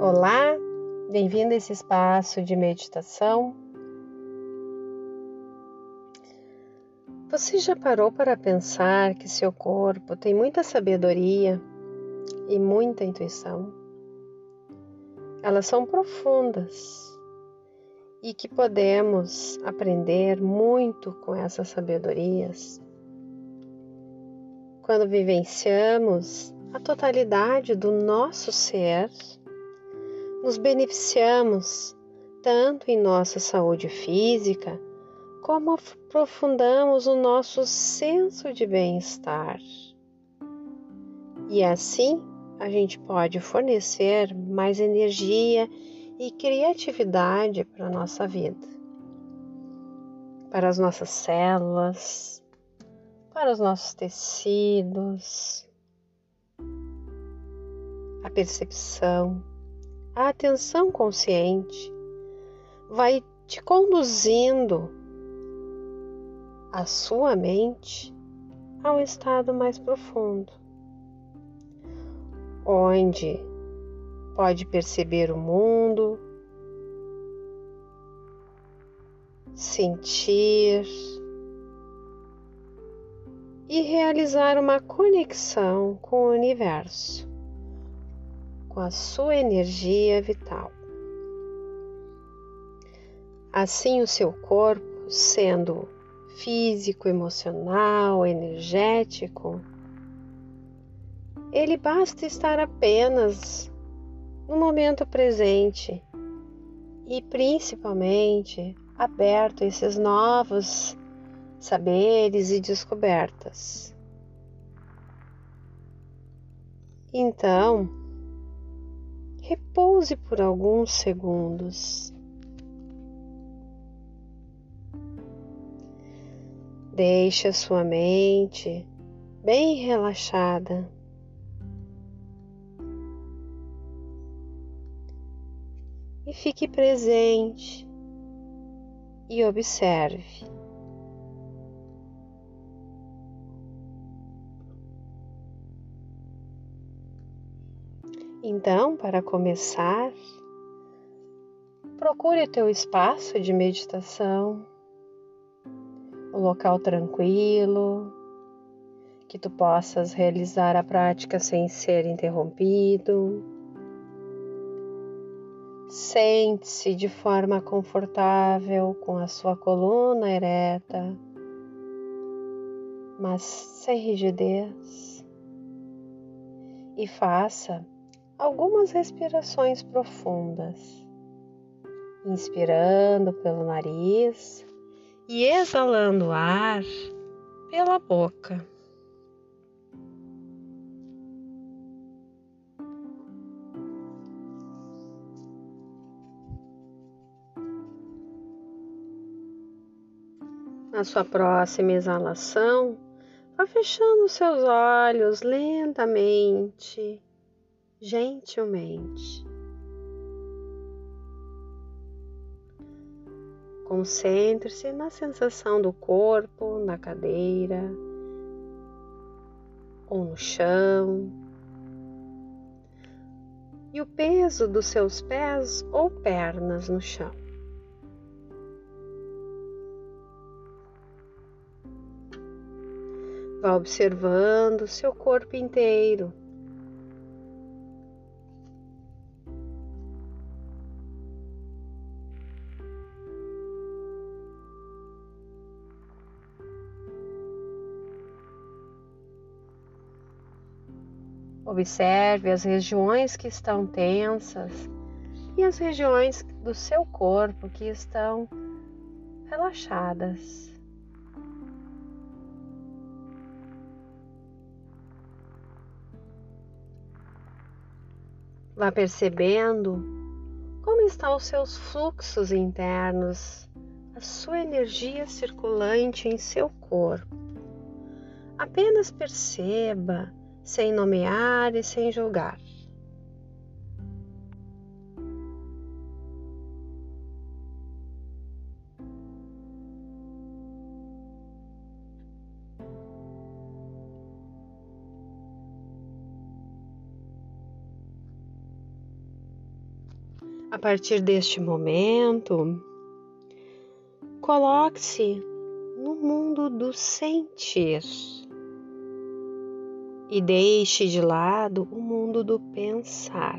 Olá, bem-vindo a esse espaço de meditação. Você já parou para pensar que seu corpo tem muita sabedoria e muita intuição? Elas são profundas e que podemos aprender muito com essas sabedorias quando vivenciamos a totalidade do nosso ser nos beneficiamos tanto em nossa saúde física, como aprofundamos o nosso senso de bem-estar. E assim a gente pode fornecer mais energia e criatividade para a nossa vida, para as nossas células, para os nossos tecidos, a percepção a atenção consciente vai te conduzindo a sua mente a um estado mais profundo, onde pode perceber o mundo, sentir e realizar uma conexão com o universo com a sua energia vital. Assim, o seu corpo, sendo físico, emocional, energético, ele basta estar apenas no momento presente e principalmente aberto a esses novos saberes e descobertas. Então, repouse por alguns segundos. Deixe a sua mente bem relaxada. E fique presente e observe. Então, para começar, procure o teu espaço de meditação, um local tranquilo, que tu possas realizar a prática sem ser interrompido. Sente-se de forma confortável com a sua coluna ereta, mas sem rigidez. E faça algumas respirações profundas, inspirando pelo nariz e exalando ar pela boca. Na sua próxima exalação, vá fechando seus olhos lentamente gentilmente. Concentre-se na sensação do corpo, na cadeira ou no chão e o peso dos seus pés ou pernas no chão. Vá observando seu corpo inteiro. Observe as regiões que estão tensas e as regiões do seu corpo que estão relaxadas. Vá percebendo como estão os seus fluxos internos, a sua energia circulante em seu corpo. Apenas perceba sem nomear e sem julgar. A partir deste momento, coloque-se no mundo do sentir e deixe de lado o mundo do pensar.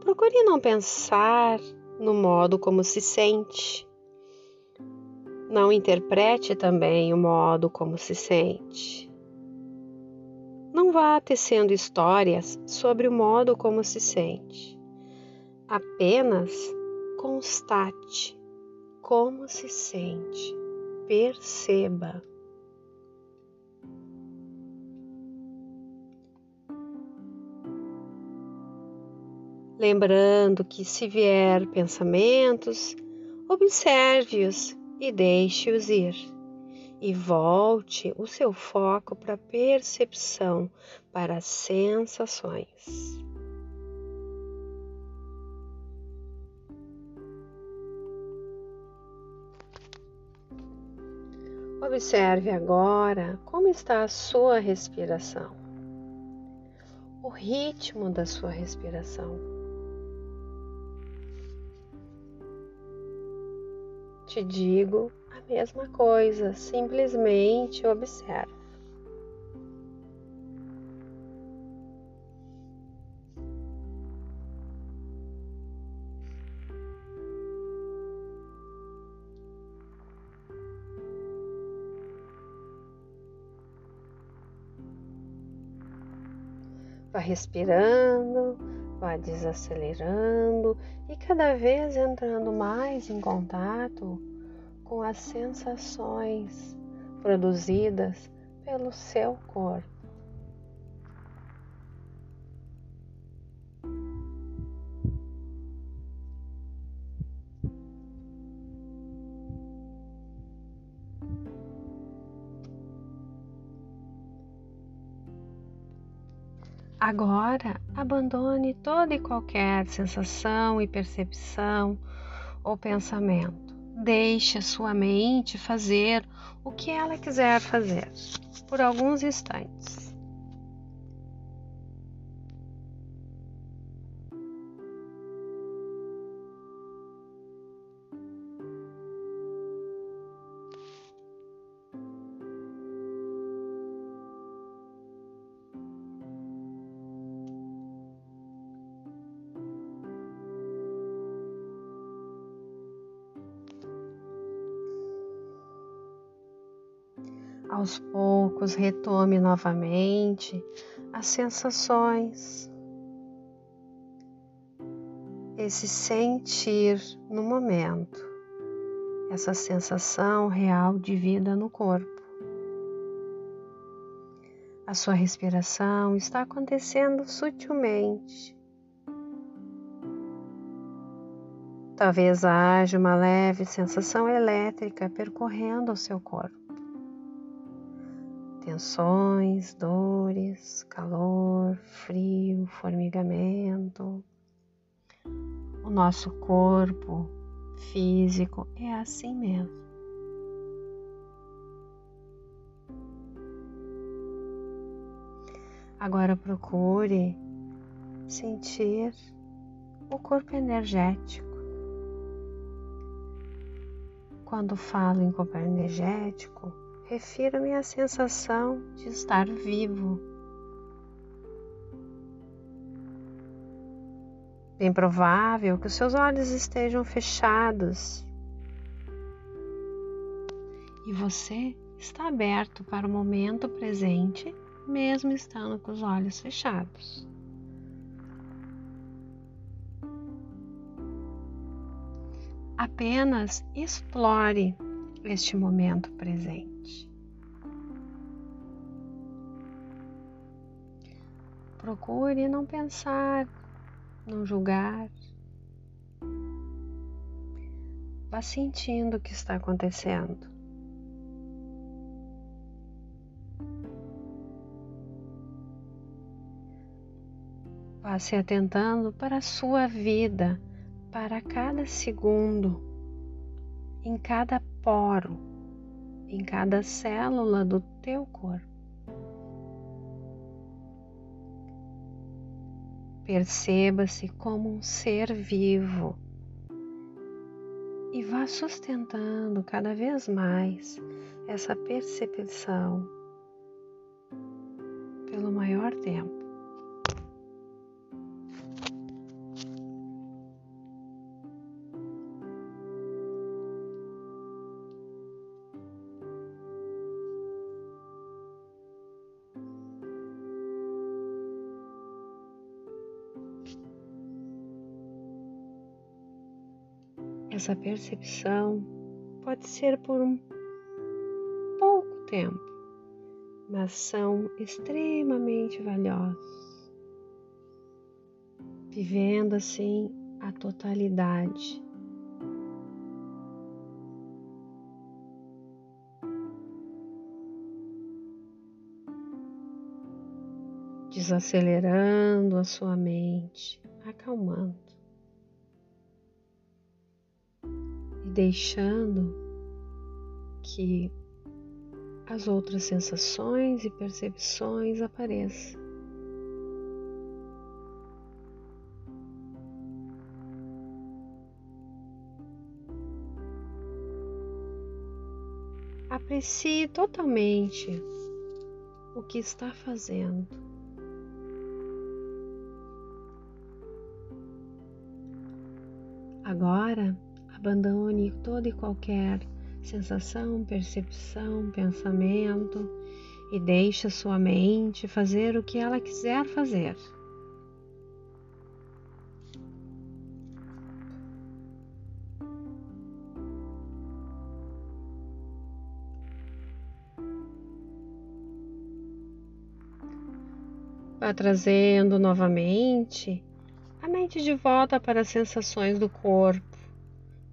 Procure não pensar no modo como se sente. Não interprete também o modo como se sente. Não vá tecendo histórias sobre o modo como se sente. Apenas constate como se sente. Perceba. Lembrando que, se vier pensamentos, observe-os e deixe-os ir e volte o seu foco para a percepção, para as sensações. Observe agora como está a sua respiração, o ritmo da sua respiração. Te digo mesma coisa, simplesmente observa. Vá respirando, vá desacelerando e cada vez entrando mais em contato com as sensações produzidas pelo seu corpo. Agora, abandone toda e qualquer sensação e percepção ou pensamento. Deixe a sua mente fazer o que ela quiser fazer por alguns instantes. Aos poucos, retome novamente as sensações, esse sentir no momento, essa sensação real de vida no corpo. A sua respiração está acontecendo sutilmente. Talvez haja uma leve sensação elétrica percorrendo o seu corpo tensões, dores, calor, frio, formigamento. O nosso corpo físico é assim mesmo. Agora procure sentir o corpo energético. Quando falo em corpo energético, refiro-me à sensação de estar vivo. Bem provável que os seus olhos estejam fechados e você está aberto para o momento presente, mesmo estando com os olhos fechados. Apenas explore este momento presente. Procure não pensar, não julgar. Vá sentindo o que está acontecendo. Vá se atentando para a sua vida, para cada segundo, em cada poro, em cada célula do teu corpo. Perceba-se como um ser vivo e vá sustentando cada vez mais essa percepção pelo maior tempo. Essa percepção pode ser por um pouco tempo, mas são extremamente valiosos. Vivendo assim a totalidade. Desacelerando a sua mente, acalmando. Deixando que as outras sensações e percepções apareçam. Aprecie totalmente o que está fazendo. Agora, Abandone toda e qualquer sensação, percepção, pensamento e deixe a sua mente fazer o que ela quiser fazer. Vá trazendo novamente a mente de volta para as sensações do corpo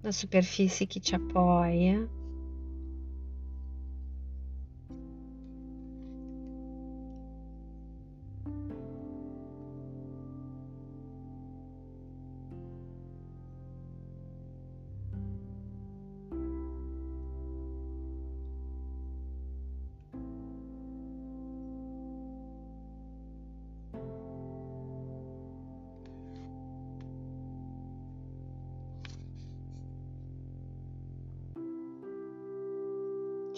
na superfície que te apoia.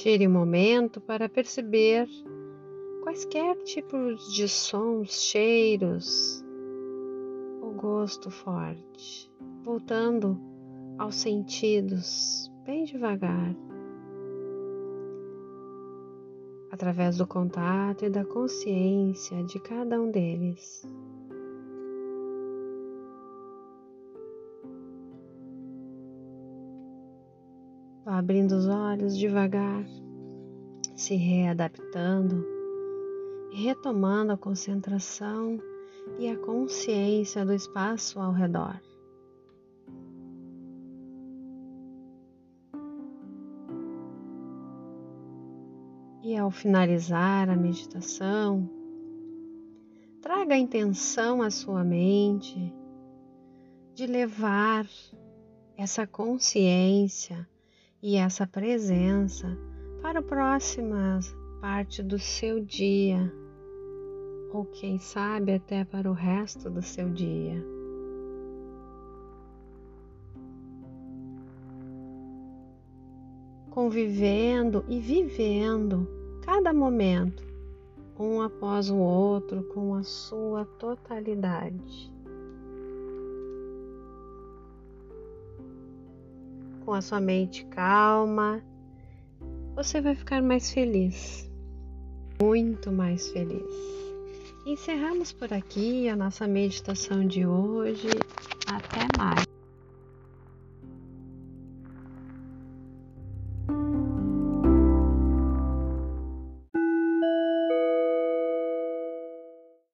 Tire um momento para perceber quaisquer tipos de sons, cheiros ou gosto forte, voltando aos sentidos bem devagar, através do contato e da consciência de cada um deles. Abrindo os olhos devagar, se readaptando retomando a concentração e a consciência do espaço ao redor. E ao finalizar a meditação, traga a intenção à sua mente de levar essa consciência e essa presença para a próxima parte do seu dia, ou quem sabe até para o resto do seu dia. Convivendo e vivendo cada momento, um após o outro, com a sua totalidade. Com a sua mente calma, você vai ficar mais feliz, muito mais feliz. Encerramos por aqui a nossa meditação de hoje. Até mais.